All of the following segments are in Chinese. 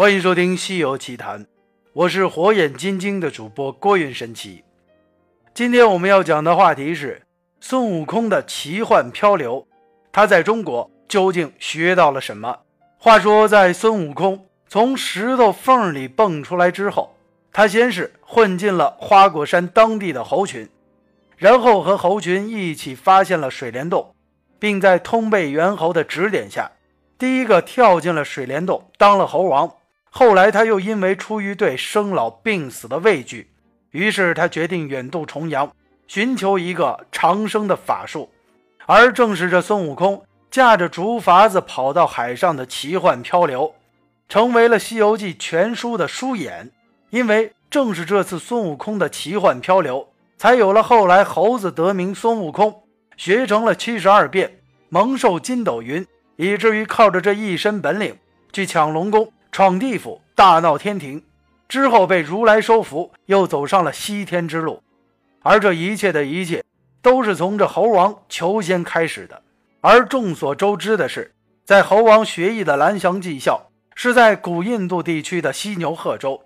欢迎收听《西游奇谈》，我是火眼金睛的主播郭云神奇。今天我们要讲的话题是孙悟空的奇幻漂流，他在中国究竟学到了什么？话说，在孙悟空从石头缝里蹦出来之后，他先是混进了花果山当地的猴群，然后和猴群一起发现了水帘洞。并在通背猿猴的指点下，第一个跳进了水帘洞，当了猴王。后来他又因为出于对生老病死的畏惧，于是他决定远渡重洋，寻求一个长生的法术。而正是这孙悟空驾着竹筏子跑到海上的奇幻漂流，成为了《西游记》全书的书眼。因为正是这次孙悟空的奇幻漂流，才有了后来猴子得名孙悟空。学成了七十二变，蒙受筋斗云，以至于靠着这一身本领去抢龙宫、闯地府、大闹天庭，之后被如来收服，又走上了西天之路。而这一切的一切，都是从这猴王求仙开始的。而众所周知的是，在猴王学艺的蓝翔技校是在古印度地区的犀牛贺州。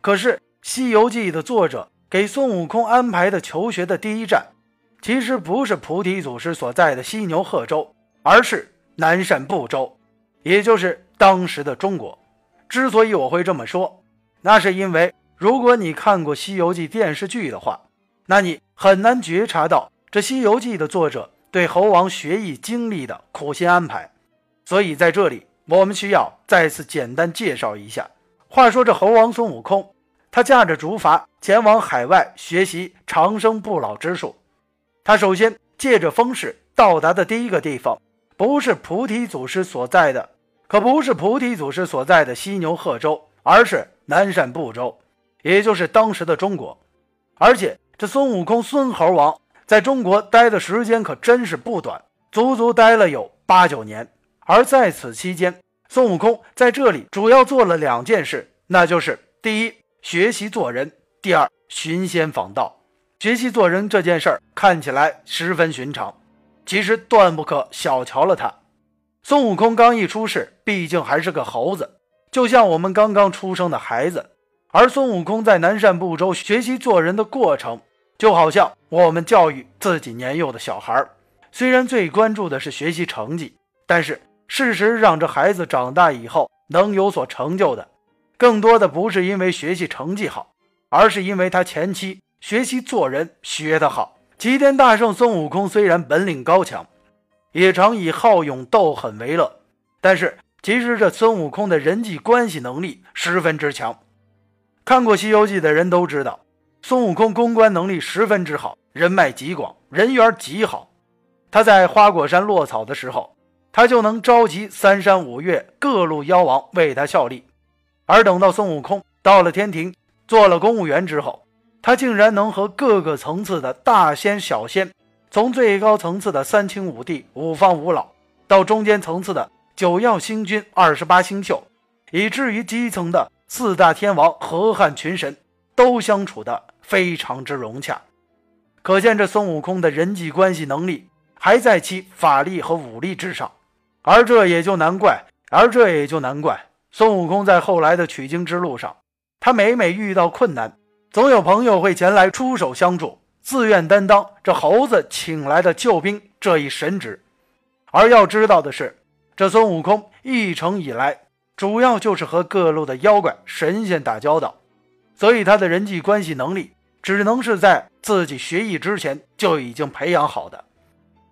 可是《西游记》的作者给孙悟空安排的求学的第一站。其实不是菩提祖师所在的犀牛贺州，而是南赡部洲，也就是当时的中国。之所以我会这么说，那是因为如果你看过《西游记》电视剧的话，那你很难觉察到这《西游记》的作者对猴王学艺经历的苦心安排。所以在这里，我们需要再次简单介绍一下。话说这猴王孙悟空，他驾着竹筏前往海外学习长生不老之术。他首先借着风势到达的第一个地方，不是菩提祖师所在的，可不是菩提祖师所在的犀牛贺州，而是南赡部洲，也就是当时的中国。而且这孙悟空孙猴王在中国待的时间可真是不短，足足待了有八九年。而在此期间，孙悟空在这里主要做了两件事，那就是第一，学习做人；第二，寻仙访道。学习做人这件事儿看起来十分寻常，其实断不可小瞧了他。孙悟空刚一出世，毕竟还是个猴子，就像我们刚刚出生的孩子。而孙悟空在南赡部洲学习做人的过程，就好像我们教育自己年幼的小孩。虽然最关注的是学习成绩，但是事实让这孩子长大以后能有所成就的，更多的不是因为学习成绩好，而是因为他前期。学习做人学得好，齐天大圣孙悟空虽然本领高强，也常以好勇斗狠为乐，但是其实这孙悟空的人际关系能力十分之强。看过《西游记》的人都知道，孙悟空公关能力十分之好，人脉极广，人缘极好。他在花果山落草的时候，他就能召集三山五岳各路妖王为他效力，而等到孙悟空到了天庭，做了公务员之后。他竟然能和各个层次的大仙、小仙，从最高层次的三清五帝、五方五老，到中间层次的九曜星君、二十八星宿，以至于基层的四大天王、河汉群神，都相处的非常之融洽。可见这孙悟空的人际关系能力还在其法力和武力之上，而这也就难怪，而这也就难怪孙悟空在后来的取经之路上，他每每遇到困难。总有朋友会前来出手相助，自愿担当这猴子请来的救兵这一神职。而要知道的是，这孙悟空一成以来，主要就是和各路的妖怪神仙打交道，所以他的人际关系能力只能是在自己学艺之前就已经培养好的。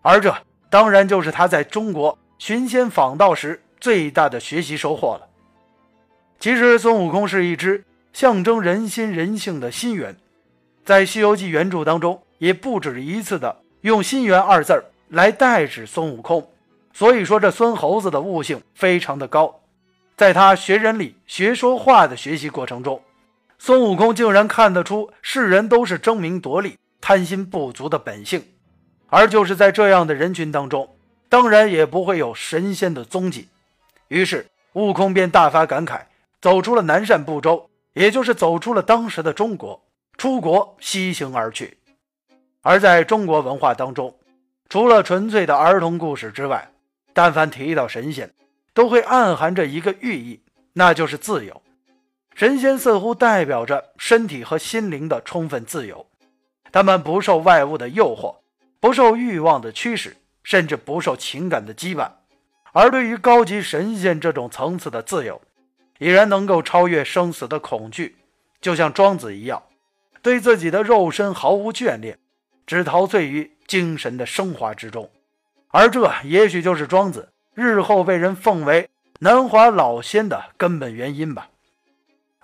而这当然就是他在中国寻仙访道时最大的学习收获了。其实，孙悟空是一只。象征人心人性的心猿，在《西游记》原著当中，也不止一次的用“心猿”二字儿来代指孙悟空。所以说，这孙猴子的悟性非常的高。在他学人理、学说话的学习过程中，孙悟空竟然看得出世人都是争名夺利、贪心不足的本性。而就是在这样的人群当中，当然也不会有神仙的踪迹。于是，悟空便大发感慨，走出了南赡部洲。也就是走出了当时的中国，出国西行而去。而在中国文化当中，除了纯粹的儿童故事之外，但凡提到神仙，都会暗含着一个寓意，那就是自由。神仙似乎代表着身体和心灵的充分自由，他们不受外物的诱惑，不受欲望的驱使，甚至不受情感的羁绊。而对于高级神仙这种层次的自由，已然能够超越生死的恐惧，就像庄子一样，对自己的肉身毫无眷恋，只陶醉于精神的升华之中。而这也许就是庄子日后被人奉为南华老仙的根本原因吧。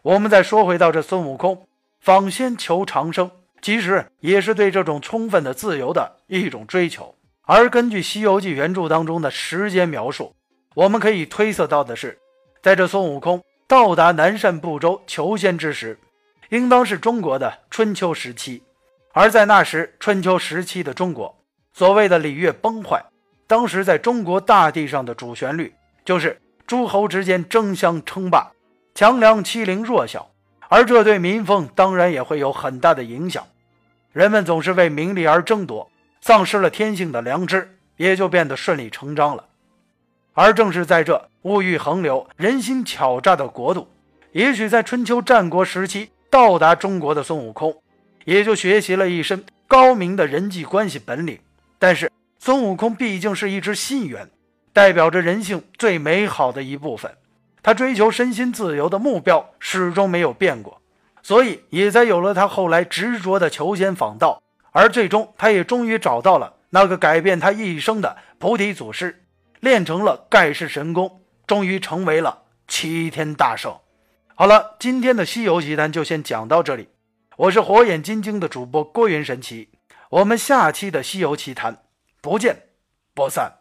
我们再说回到这孙悟空访仙求长生，其实也是对这种充分的自由的一种追求。而根据《西游记》原著当中的时间描述，我们可以推测到的是，在这孙悟空到达南赡部洲求仙之时，应当是中国的春秋时期。而在那时春秋时期的中国，所谓的礼乐崩坏，当时在中国大地上的主旋律就是诸侯之间争相称霸，强梁欺凌弱小，而这对民风当然也会有很大的影响。人们总是为名利而争夺。丧失了天性的良知，也就变得顺理成章了。而正是在这物欲横流、人心巧诈的国度，也许在春秋战国时期到达中国的孙悟空，也就学习了一身高明的人际关系本领。但是孙悟空毕竟是一只心猿，代表着人性最美好的一部分，他追求身心自由的目标始终没有变过，所以也才有了他后来执着的求仙访道。而最终，他也终于找到了那个改变他一生的菩提祖师，练成了盖世神功，终于成为了齐天大圣。好了，今天的《西游奇谈》就先讲到这里。我是火眼金睛的主播郭云神奇，我们下期的《西游奇谈》不见不散。